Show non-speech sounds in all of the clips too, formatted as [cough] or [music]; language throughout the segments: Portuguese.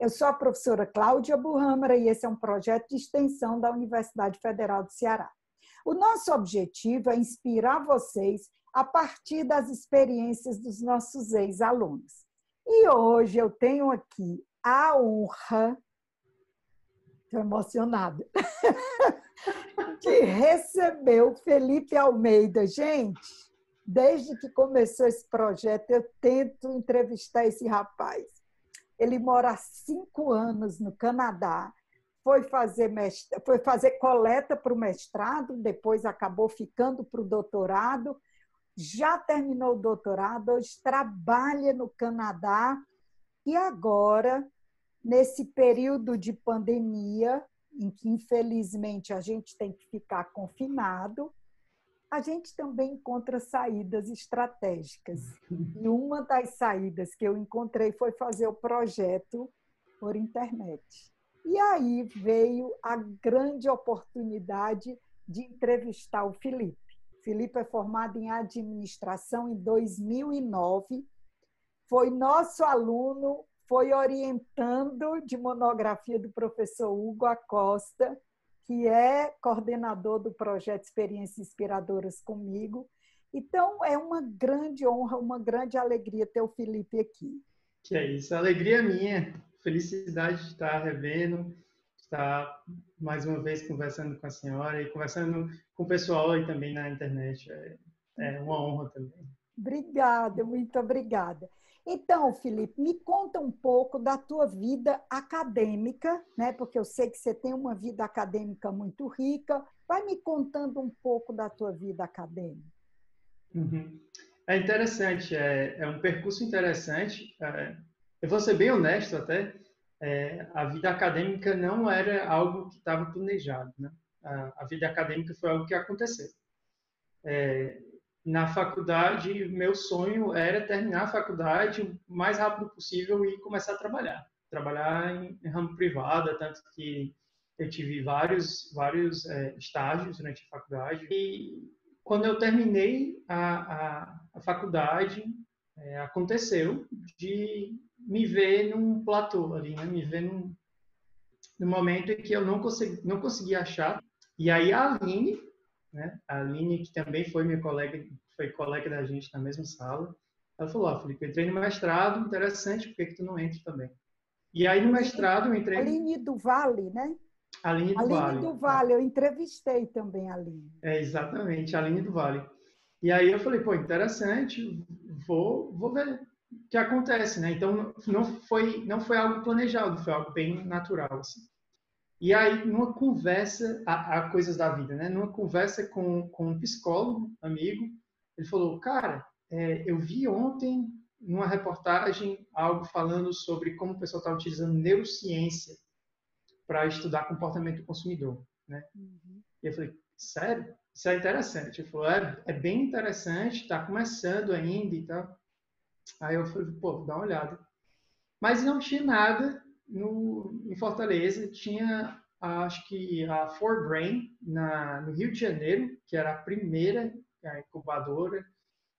Eu sou a professora Cláudia Burrâmara e esse é um projeto de extensão da Universidade Federal do Ceará. O nosso objetivo é inspirar vocês a partir das experiências dos nossos ex-alunos. E hoje eu tenho aqui a honra, estou emocionada, [laughs] de receber o Felipe Almeida. Gente, desde que começou esse projeto, eu tento entrevistar esse rapaz. Ele mora há cinco anos no Canadá, foi fazer, foi fazer coleta para o mestrado, depois acabou ficando para o doutorado, já terminou o doutorado, hoje trabalha no Canadá e agora, nesse período de pandemia, em que infelizmente a gente tem que ficar confinado, a gente também encontra saídas estratégicas. E uma das saídas que eu encontrei foi fazer o projeto por internet. E aí veio a grande oportunidade de entrevistar o Felipe. Felipe é formado em administração em 2009, foi nosso aluno, foi orientando de monografia do professor Hugo Acosta, que é coordenador do projeto Experiências Inspiradoras comigo. Então, é uma grande honra, uma grande alegria ter o Felipe aqui. Que é isso, alegria minha felicidade de estar revendo, estar mais uma vez conversando com a senhora e conversando com o pessoal aí também na internet. É, é uma honra também. Obrigada, muito obrigada. Então, Felipe, me conta um pouco da tua vida acadêmica, né? Porque eu sei que você tem uma vida acadêmica muito rica. Vai me contando um pouco da tua vida acadêmica. Uhum. É interessante, é, é, um percurso interessante. É, eu vou ser bem honesto até, é, a vida acadêmica não era algo que estava planejado, né? A, a, vida acadêmica foi algo que aconteceu. É, na faculdade, meu sonho era terminar a faculdade o mais rápido possível e começar a trabalhar. Trabalhar em, em ramo privado, tanto que eu tive vários, vários é, estágios durante a faculdade. E quando eu terminei a, a, a faculdade, é, aconteceu de me ver num platô ali, né? Me ver num, num momento em que eu não consegui, não consegui achar. E aí a Aline, né? A Aline, que também foi minha colega, foi colega da gente na mesma sala, ela falou, ó, oh, Felipe, eu entrei no mestrado, interessante, por que, que tu não entra também? E aí no mestrado eu entrei... Aline do Vale, né? Aline do Aline Vale. Aline do Vale, eu entrevistei também a Aline. É, exatamente, Aline do Vale. E aí eu falei, pô, interessante, vou, vou ver o que acontece, né? Então não foi não foi algo planejado, foi algo bem natural assim. E aí numa conversa, a, a coisas da vida, né? Numa conversa com, com um psicólogo amigo, ele falou, cara, é, eu vi ontem numa reportagem algo falando sobre como o pessoal está utilizando neurociência para estudar comportamento do consumidor, né? Uhum. E eu falei, sério? Isso é interessante. Ele falou, é, é bem interessante, está começando ainda e tal. Aí eu falei, pô, dá uma olhada. Mas não tinha nada no, em Fortaleza. Tinha, acho que a Forbrain, na, no Rio de Janeiro, que era a primeira a incubadora,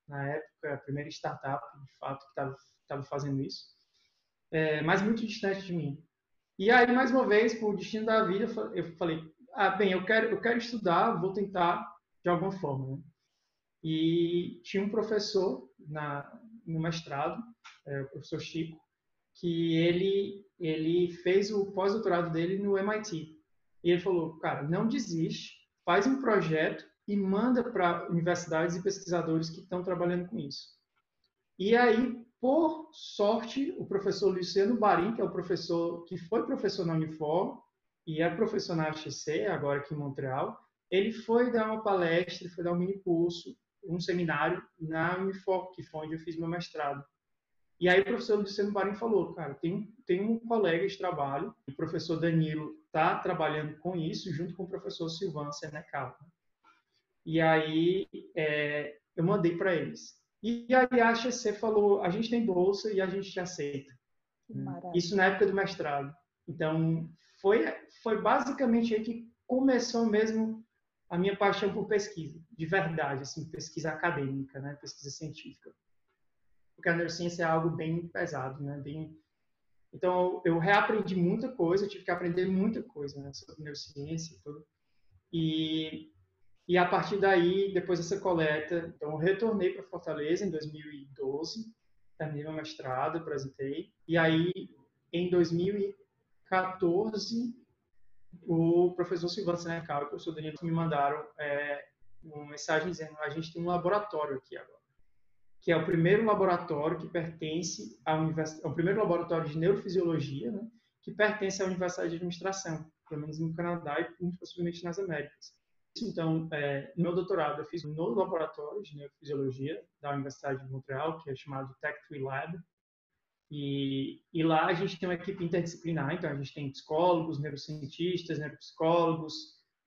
na época, a primeira startup, de fato, que estava fazendo isso. É, mas muito distante de mim. E aí, mais uma vez, por destino da vida, eu falei, ah, bem, eu quero, eu quero estudar, vou tentar de alguma forma. Né? E tinha um professor na, no mestrado, é, o professor Chico, que ele, ele fez o pós-doutorado dele no MIT. E ele falou, cara, não desiste, faz um projeto e manda para universidades e pesquisadores que estão trabalhando com isso. E aí, por sorte, o professor Luciano Barim, que é o professor que foi professor na Unifor, e é professor na HC, agora aqui em Montreal, ele foi dar uma palestra, foi dar um mini curso, um seminário na Unifor, que foi onde eu fiz meu mestrado. E aí o professor Luciano Barim falou, cara, tem, tem um colega de trabalho, o professor Danilo está trabalhando com isso, junto com o professor Silvano Senecal. E aí é, eu mandei para eles. E aí a HEC falou, a gente tem bolsa e a gente te aceita. Isso na época do mestrado. Então, foi, foi basicamente aí que começou mesmo a minha paixão por pesquisa, de verdade, assim, pesquisa acadêmica, né, pesquisa científica. Porque a neurociência é algo bem pesado, né, bem... Então, eu reaprendi muita coisa, tive que aprender muita coisa né, sobre neurociência e tudo. E, e a partir daí, depois dessa coleta, então, eu retornei para Fortaleza em 2012, terminei meu mestrado, apresentei. E aí, em 2014, o professor Silvano Senecal e o professor Danilo me mandaram é, uma mensagem dizendo a gente tem um laboratório aqui agora, que é o primeiro laboratório que pertence à universidade, é o primeiro laboratório de neurofisiologia, né, que pertence à Universidade de Administração, pelo menos no Canadá e possivelmente nas Américas. Então, é, no meu doutorado eu fiz no laboratório de neurofisiologia da Universidade de Montreal, que é chamado Tech3 Lab, e, e, lá a gente tem uma equipe interdisciplinar, então a gente tem psicólogos, neurocientistas, neuropsicólogos,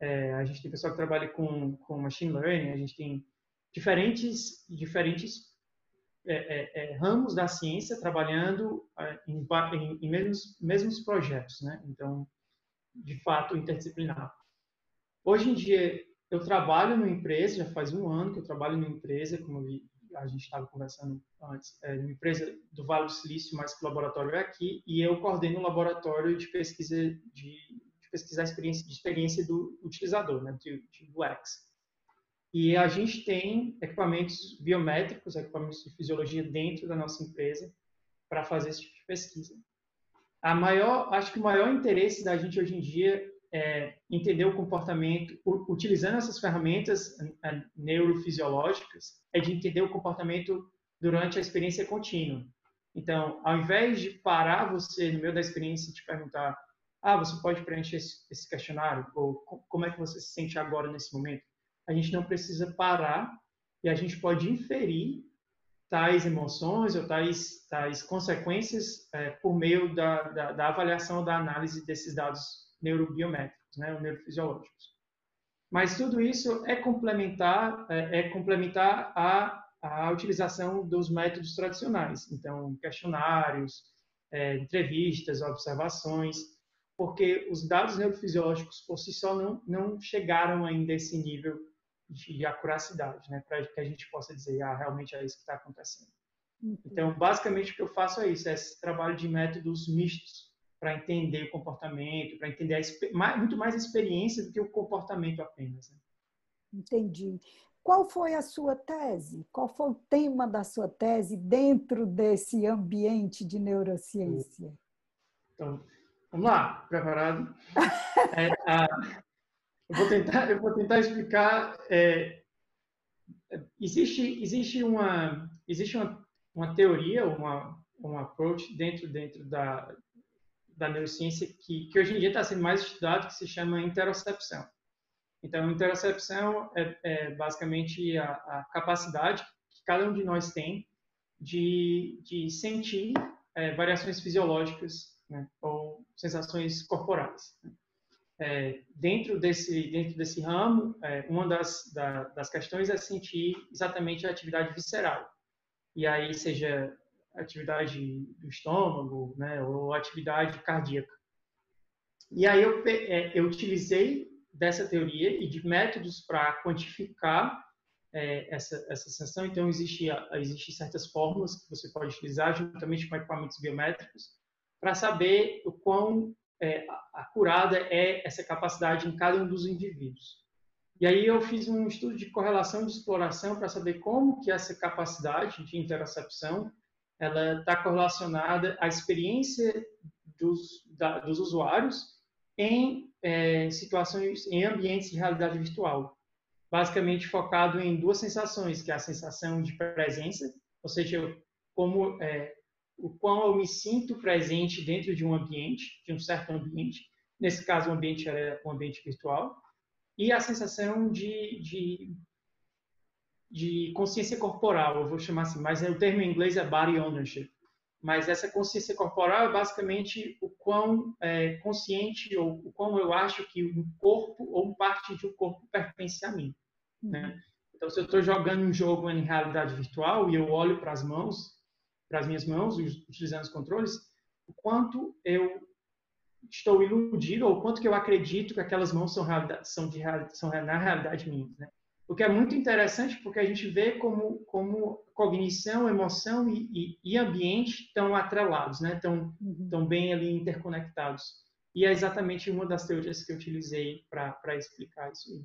é, a gente tem pessoal que trabalha com, com machine learning, a gente tem diferentes, diferentes é, é, é ramos da ciência trabalhando é, em, em, em, mesmos, mesmos projetos, né? Então, de fato, interdisciplinar. Hoje em dia, eu trabalho numa empresa, já faz um ano que eu trabalho numa empresa, como a gente estava conversando antes, é uma empresa do Vale do Silício, mas que o laboratório é aqui, e eu coordeno um laboratório de pesquisa de, de pesquisar experiência, de experiência do utilizador, né, de, de UX. E a gente tem equipamentos biométricos, equipamentos de fisiologia dentro da nossa empresa para fazer esse tipo de pesquisa. A maior, acho que o maior interesse da gente hoje em dia é, entender o comportamento, utilizando essas ferramentas é, neurofisiológicas, é de entender o comportamento durante a experiência contínua. Então, ao invés de parar você no meio da experiência e te perguntar, ah, você pode preencher esse questionário, ou como é que você se sente agora nesse momento, a gente não precisa parar e a gente pode inferir tais emoções ou tais, tais consequências é, por meio da, da, da avaliação, da análise desses dados neurobiométricos, né, ou neurofisiológicos. Mas tudo isso é complementar, é, é complementar a, a utilização dos métodos tradicionais, então questionários, é, entrevistas, observações, porque os dados neurofisiológicos por si só não, não chegaram ainda a esse nível de acuracidade, né, para que a gente possa dizer, ah, realmente é isso que está acontecendo. Então, basicamente, o que eu faço é isso, é esse trabalho de métodos mistos, para entender o comportamento, para entender a, muito mais a experiência do que o comportamento apenas. Né? Entendi. Qual foi a sua tese? Qual foi o tema da sua tese dentro desse ambiente de neurociência? Então, vamos lá, preparado? [laughs] é, a, eu, vou tentar, eu vou tentar explicar. É, existe, existe uma, existe uma, uma teoria, uma, um approach dentro, dentro da, da neurociência que, que hoje em dia está sendo mais estudado, que se chama interocepção. Então, interocepção é, é basicamente a, a, capacidade que cada um de nós tem de, de sentir é, variações fisiológicas né, ou sensações corporais. Né. É, dentro desse dentro desse ramo, é, uma das, da, das questões é sentir exatamente a atividade visceral. E aí seja atividade do estômago, né, ou atividade cardíaca. E aí eu, é, eu utilizei dessa teoria e de métodos para quantificar é, essa, essa sensação. Então, existe, existe certas fórmulas que você pode utilizar juntamente com equipamentos biométricos para saber o quão é, acurada é essa capacidade em cada um dos indivíduos. E aí eu fiz um estudo de correlação de exploração para saber como que essa capacidade de interocepção ela está correlacionada à experiência dos, da, dos usuários em é, situações, em ambientes de realidade virtual. Basicamente focado em duas sensações, que é a sensação de presença, ou seja, como é, o quão eu me sinto presente dentro de um ambiente, de um certo ambiente. Nesse caso, o ambiente era um ambiente virtual. E a sensação de, de de consciência corporal, eu vou chamar assim, mas o termo em inglês é body ownership. mas essa consciência corporal é basicamente o quão é, consciente ou o quão eu acho que um corpo ou parte de um corpo pertence a mim. Né? Então, se eu estou jogando um jogo em realidade virtual e eu olho para as mãos, para as minhas mãos, utilizando os controles, o quanto eu estou iludido ou o quanto que eu acredito que aquelas mãos são, são, de, são na realidade minhas. Né? O que é muito interessante porque a gente vê como, como cognição, emoção e, e, e ambiente estão atrelados, né? estão, uhum. estão bem ali interconectados. E é exatamente uma das teorias que eu utilizei para explicar isso aí.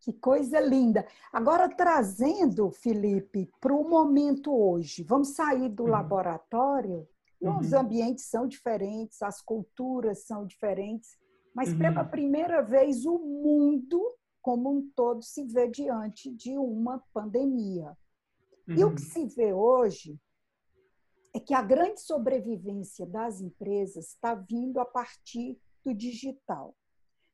Que coisa linda. Agora, trazendo, Felipe, para o momento hoje, vamos sair do uhum. laboratório. Uhum. Os ambientes são diferentes, as culturas são diferentes, mas uhum. pela primeira vez o mundo como um todo se vê diante de uma pandemia. E o que uhum. se vê hoje é que a grande sobrevivência das empresas está vindo a partir do digital.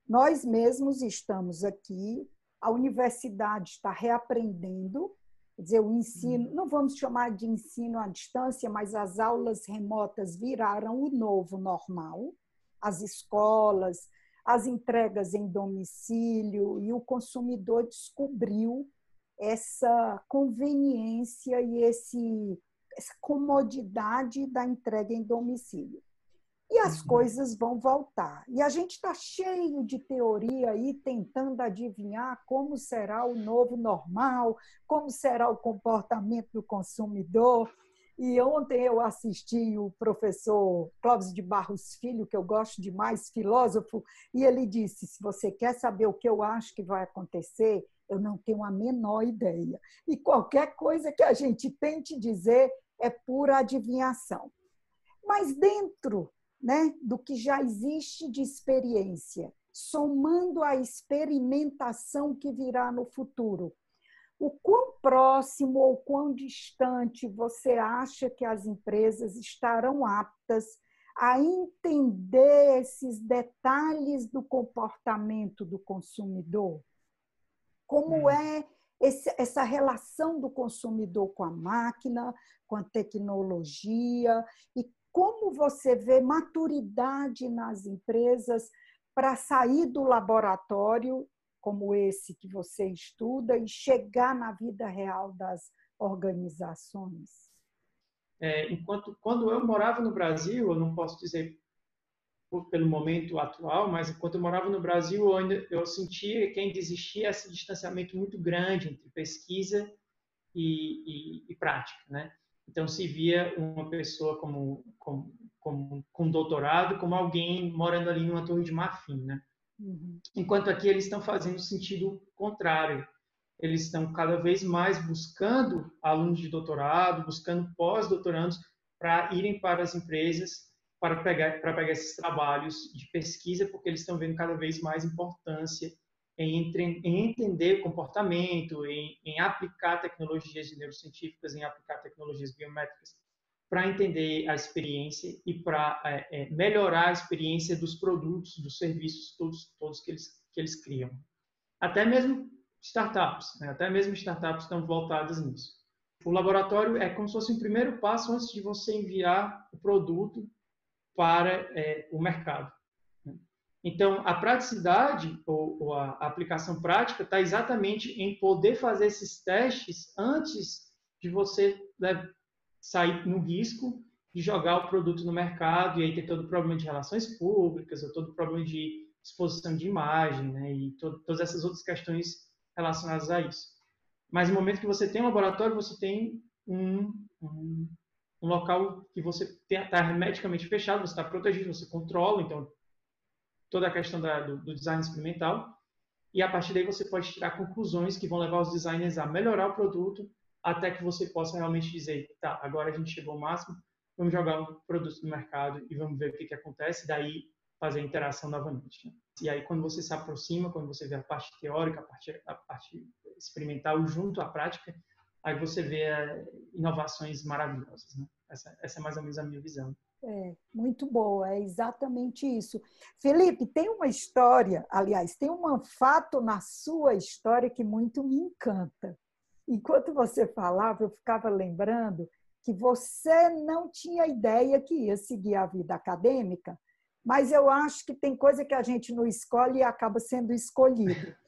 Nós mesmos estamos aqui, a universidade está reaprendendo, quer dizer, o ensino, uhum. não vamos chamar de ensino à distância, mas as aulas remotas viraram o novo normal. As escolas, as entregas em domicílio e o consumidor descobriu essa conveniência e esse, essa comodidade da entrega em domicílio. As uhum. coisas vão voltar. E a gente está cheio de teoria aí, tentando adivinhar como será o novo normal, como será o comportamento do consumidor. E ontem eu assisti o professor Clóvis de Barros Filho, que eu gosto demais, filósofo, e ele disse: se você quer saber o que eu acho que vai acontecer, eu não tenho a menor ideia. E qualquer coisa que a gente tente dizer é pura adivinhação. Mas dentro né, do que já existe de experiência, somando a experimentação que virá no futuro, o quão próximo ou quão distante você acha que as empresas estarão aptas a entender esses detalhes do comportamento do consumidor? Como hum. é esse, essa relação do consumidor com a máquina, com a tecnologia e como você vê maturidade nas empresas para sair do laboratório como esse que você estuda e chegar na vida real das organizações? É, enquanto quando eu morava no Brasil, eu não posso dizer pelo momento atual, mas enquanto eu morava no Brasil, eu, ainda, eu sentia que ainda existia esse distanciamento muito grande entre pesquisa e, e, e prática, né? Então se via uma pessoa como, como, como com doutorado como alguém morando ali numa torre de marfim, né? Uhum. Enquanto aqui eles estão fazendo sentido contrário. Eles estão cada vez mais buscando alunos de doutorado, buscando pós-doutorandos para irem para as empresas para pegar, para pegar esses trabalhos de pesquisa, porque eles estão vendo cada vez mais importância em, em entender o comportamento, em, em aplicar tecnologias neurocientíficas, em aplicar tecnologias biométricas para entender a experiência e para é, é, melhorar a experiência dos produtos, dos serviços, todos, todos que, eles, que eles criam. Até mesmo startups, né? até mesmo startups estão voltadas nisso. O laboratório é como se fosse um primeiro passo antes de você enviar o produto para é, o mercado. Então, a praticidade ou, ou a aplicação prática está exatamente em poder fazer esses testes antes de você né, sair no risco de jogar o produto no mercado e aí ter todo o problema de relações públicas, ou todo o problema de exposição de imagem, né, e to todas essas outras questões relacionadas a isso. Mas no momento que você tem um laboratório, você tem um, um, um local que você está hermeticamente fechado, você está protegido, você controla, então, toda a questão da, do, do design experimental, e a partir daí você pode tirar conclusões que vão levar os designers a melhorar o produto até que você possa realmente dizer, tá, agora a gente chegou ao máximo, vamos jogar um produto no mercado e vamos ver o que, que acontece, daí fazer a interação novamente. Né? E aí, quando você se aproxima, quando você vê a parte teórica, a parte, a parte experimental junto à prática, aí você vê é, inovações maravilhosas. Né? Essa, essa é mais ou menos a minha visão. É, muito boa, é exatamente isso. Felipe, tem uma história, aliás, tem um fato na sua história que muito me encanta enquanto você falava, eu ficava lembrando que você não tinha ideia que ia seguir a vida acadêmica, mas eu acho que tem coisa que a gente não escolhe e acaba sendo escolhido. [laughs]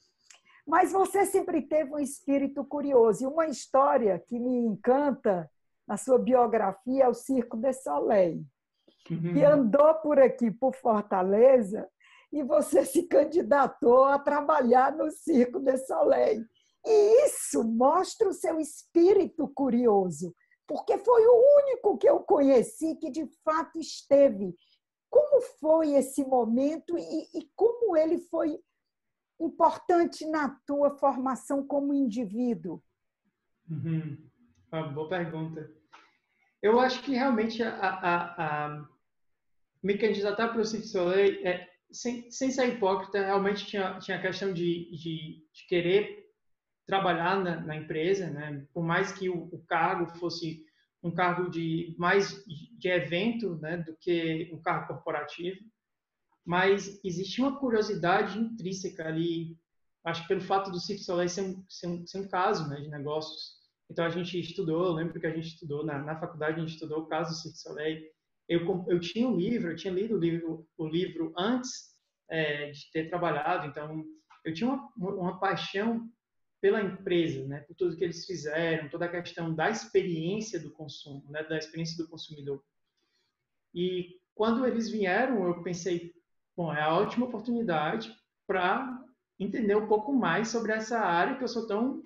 Mas você sempre teve um espírito curioso. E uma história que me encanta na sua biografia é o Circo de Soleil, uhum. que andou por aqui, por Fortaleza, e você se candidatou a trabalhar no Circo de Soleil. E isso mostra o seu espírito curioso, porque foi o único que eu conheci que de fato esteve. Como foi esse momento e, e como ele foi importante na tua formação como indivíduo? Uhum. Uma boa pergunta. Eu acho que realmente a, a, a me candidatar para o Cirque Soleil, é, sem, sem ser hipócrita, realmente tinha, tinha a questão de, de, de querer trabalhar na, na, empresa, né? por mais que o, o, cargo fosse um cargo de mais de evento né? do que um cargo corporativo mas existe uma curiosidade intrínseca ali, acho que pelo fato do Cirque Soleil ser um, ser um, ser um caso né, de negócios. Então a gente estudou, lembro que a gente estudou na, na faculdade, a gente estudou o caso do Cirque Soleil. Eu, eu tinha um livro, eu tinha lido o livro, o livro antes é, de ter trabalhado, então eu tinha uma, uma paixão pela empresa, né, por tudo que eles fizeram, toda a questão da experiência do consumo, né, da experiência do consumidor. E quando eles vieram, eu pensei, Bom, é a ótima oportunidade para entender um pouco mais sobre essa área que eu sou tão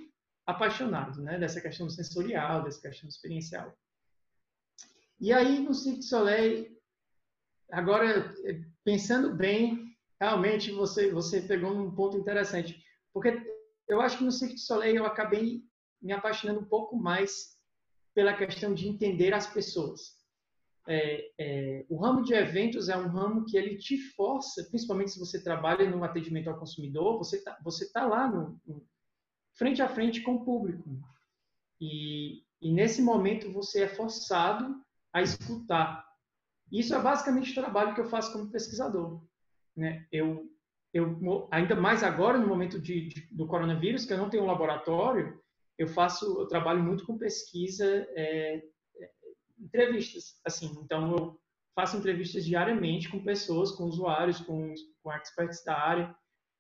apaixonado, né? Dessa questão sensorial, dessa questão experiencial. E aí, no Cirque Soleil, agora, pensando bem, realmente você, você pegou um ponto interessante. Porque eu acho que no Cirque Soleil eu acabei me apaixonando um pouco mais pela questão de entender as pessoas é, é, o ramo de eventos é um ramo que ele te força, principalmente se você trabalha no atendimento ao consumidor, você está você tá lá no, no, frente a frente com o público. E, e nesse momento você é forçado a escutar. Isso é basicamente o trabalho que eu faço como pesquisador. Né? Eu, eu, ainda mais agora, no momento de, de, do coronavírus, que eu não tenho um laboratório, eu faço, eu trabalho muito com pesquisa é, entrevistas, assim. Então, eu faço entrevistas diariamente com pessoas, com usuários, com, com experts da área,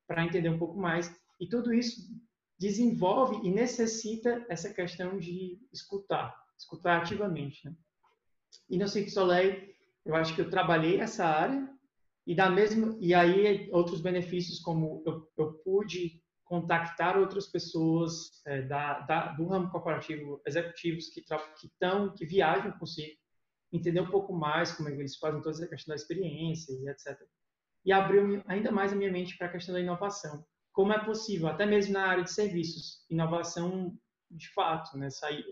para entender um pouco mais. E tudo isso desenvolve e necessita essa questão de escutar, escutar ativamente. Né? E no Cirque Soleil, eu acho que eu trabalhei essa área e da mesma e aí outros benefícios como eu, eu pude contactar outras pessoas é, da, da, do ramo corporativo, executivos que que estão, que viajam consigo, entender um pouco mais como é eles fazem toda essa questão da experiência e etc. E abriu ainda mais a minha mente para a questão da inovação. Como é possível, até mesmo na área de serviços, inovação de fato, né? Sair,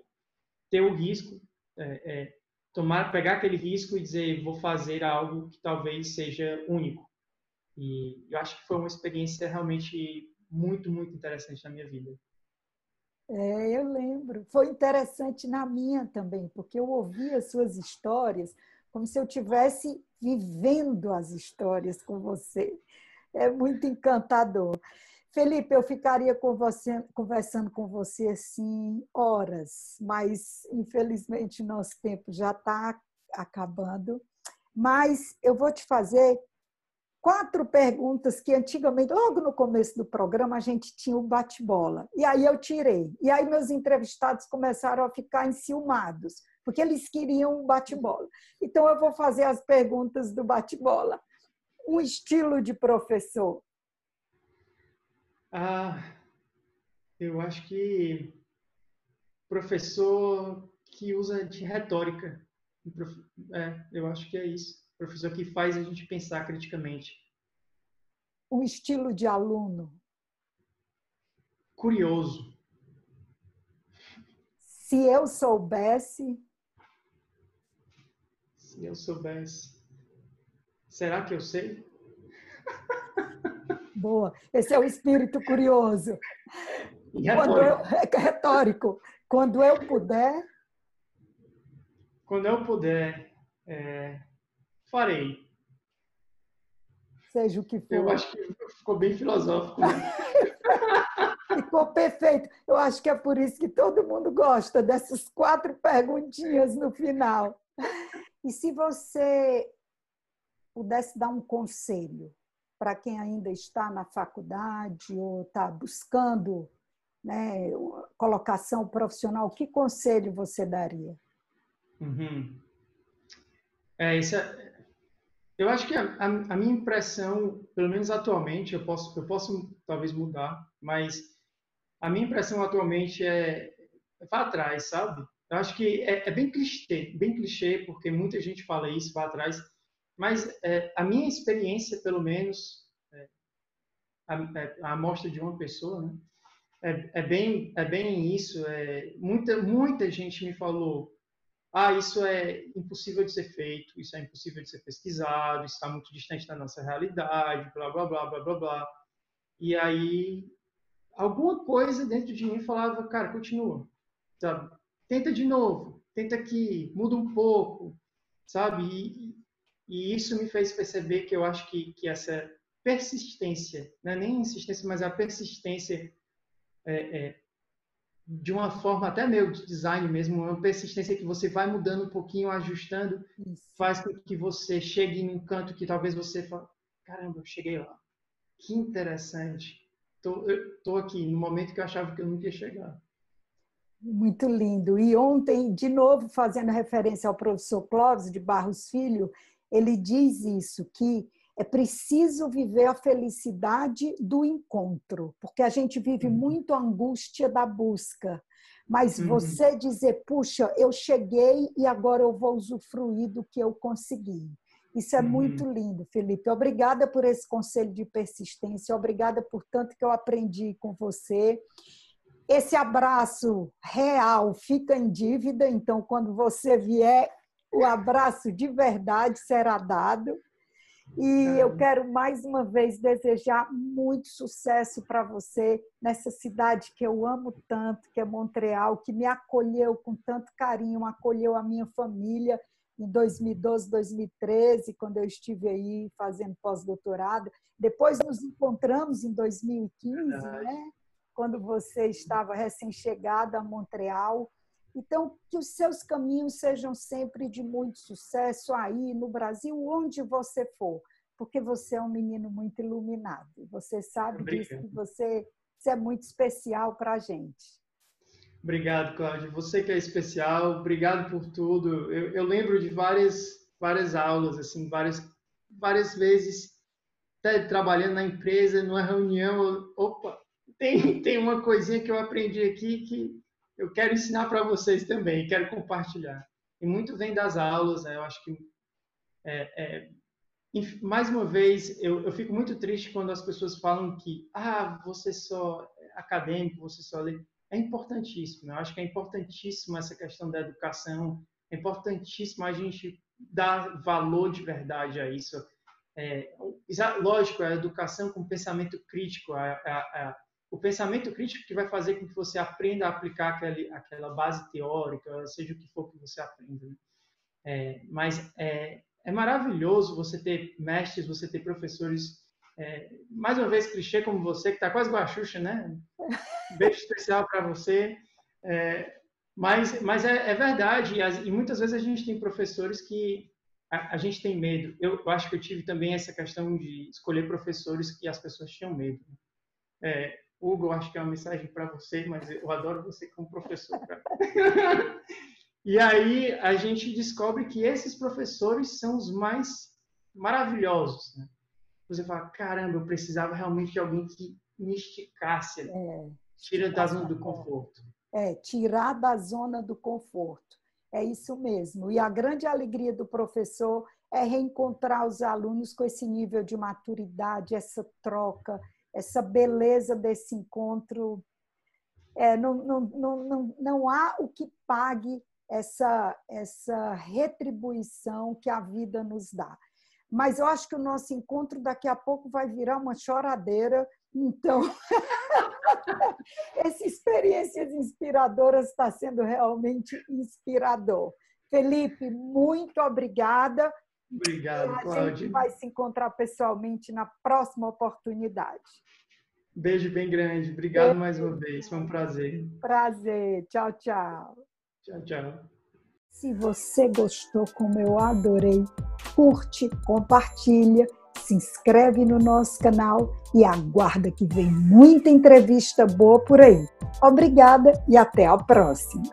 ter o risco, é, é, tomar, pegar aquele risco e dizer vou fazer algo que talvez seja único. E eu acho que foi uma experiência realmente muito, muito interessante na minha vida. É, eu lembro. Foi interessante na minha também, porque eu ouvia as suas histórias como se eu tivesse vivendo as histórias com você. É muito encantador. Felipe, eu ficaria com você, conversando com você assim horas, mas infelizmente nosso tempo já está acabando. Mas eu vou te fazer quatro perguntas que antigamente, logo no começo do programa, a gente tinha o bate-bola. E aí eu tirei. E aí meus entrevistados começaram a ficar enciumados, porque eles queriam um bate-bola. Então eu vou fazer as perguntas do bate-bola. Um estilo de professor. Ah, eu acho que professor que usa de retórica. É, eu acho que é isso professor que faz a gente pensar criticamente. Um estilo de aluno. Curioso. Se eu soubesse. Se eu soubesse. Será que eu sei? Boa. Esse é o espírito curioso. E retórico. Eu, é retórico. Quando eu puder. Quando eu puder. É, farei. Seja o que for. Eu acho que ficou bem filosófico. Né? [laughs] Ficou perfeito. Eu acho que é por isso que todo mundo gosta dessas quatro perguntinhas no final. E se você pudesse dar um conselho para quem ainda está na faculdade ou está buscando né, colocação profissional, que conselho você daria? Uhum. É, isso é, eu acho que a, a, a, minha impressão, pelo menos atualmente, eu posso, eu posso talvez mudar, mas a minha impressão atualmente é, é vá atrás, sabe? Eu acho que é, é, bem clichê, bem clichê, porque muita gente fala isso, vá atrás, mas é, a minha experiência, pelo menos, é, a, é, a amostra de uma pessoa, né? É, é, bem, é bem isso. É, muita, muita gente me falou, ah, isso é impossível de ser feito, isso é impossível de ser pesquisado, está muito distante da nossa realidade, blá, blá, blá, blá, blá, blá. E aí, alguma coisa dentro de mim falava, cara, continua, sabe? Tenta de novo, tenta aqui, muda um pouco, sabe? E, e isso me fez perceber que eu acho que, que essa persistência, não é nem insistência, mas a persistência é, é, de uma forma até meio de design mesmo, uma persistência que você vai mudando um pouquinho, ajustando, Isso. faz com que você chegue em um canto que talvez você fale, caramba, eu cheguei lá. Que interessante. Tô, eu tô aqui no momento que eu achava que eu nunca ia chegar. Muito lindo. E ontem, de novo, fazendo referência ao professor Clóvis de Barros Filho, ele diz isso, que é preciso viver a felicidade do encontro, porque a gente vive uhum. muito a angústia da busca. Mas uhum. você dizer, puxa, eu cheguei e agora eu vou usufruir do que eu consegui. Isso é uhum. muito lindo, Felipe. Obrigada por esse conselho de persistência, obrigada por tanto que eu aprendi com você. Esse abraço real fica em dívida, então, quando você vier, o abraço de verdade será dado. E eu quero mais uma vez desejar muito sucesso para você nessa cidade que eu amo tanto, que é Montreal, que me acolheu com tanto carinho, acolheu a minha família em 2012, 2013, quando eu estive aí fazendo pós-doutorado. Depois nos encontramos em 2015, né? quando você estava recém-chegada a Montreal. Então, que os seus caminhos sejam sempre de muito sucesso aí no Brasil, onde você for, porque você é um menino muito iluminado. Você sabe disso, que você, você é muito especial para a gente. Obrigado, Cláudia. Você que é especial, obrigado por tudo. Eu, eu lembro de várias, várias aulas, assim, várias, várias vezes, até trabalhando na empresa, numa reunião, opa, tem, tem uma coisinha que eu aprendi aqui que eu quero ensinar para vocês também, quero compartilhar. E muito vem das aulas, né? eu acho que, é, é, mais uma vez, eu, eu, fico muito triste quando as pessoas falam que, ah, você só é acadêmico, você só lê. É importantíssimo, né? eu acho que é importantíssimo essa questão da educação, é importantíssimo a gente dar valor de verdade a isso. É, lógico, a educação com pensamento crítico, a, a, a o pensamento crítico que vai fazer com que você aprenda a aplicar aquele, aquela base teórica, seja o que for que você aprenda. Né? É, mas é, é, maravilhoso você ter mestres, você ter professores, é, mais uma vez clichê como você, que está quase baixuxa, né? [laughs] beijo especial para você. É, mas mas é, é verdade, e, as, e, muitas vezes a gente tem professores que a, a gente tem medo. Eu, eu, acho que eu tive também essa questão de escolher professores que as pessoas tinham medo. Né? É, Hugo, acho que é uma mensagem para você, mas eu adoro você como professor. [laughs] e aí a gente descobre que esses professores são os mais maravilhosos. Né? Você fala, caramba, eu precisava realmente de alguém que me esticasse, é, tira da zona do conforto. É, tirar da zona do conforto. É isso mesmo. E a grande alegria do professor é reencontrar os alunos com esse nível de maturidade, essa troca, essa beleza desse encontro. É, não, não, não, não, não há o que pague essa, essa retribuição que a vida nos dá. Mas eu acho que o nosso encontro daqui a pouco vai virar uma choradeira. Então, [laughs] essa experiências inspiradoras está sendo realmente inspirador. Felipe, muito obrigada. Obrigado, a Cláudia. gente vai se encontrar pessoalmente na próxima oportunidade. Beijo bem grande. Obrigado Beijo. mais uma vez. Foi um prazer. Prazer. Tchau, tchau. Tchau, tchau. Se você gostou, como eu adorei, curte, compartilha, se inscreve no nosso canal e aguarda que vem muita entrevista boa por aí. Obrigada e até a próxima.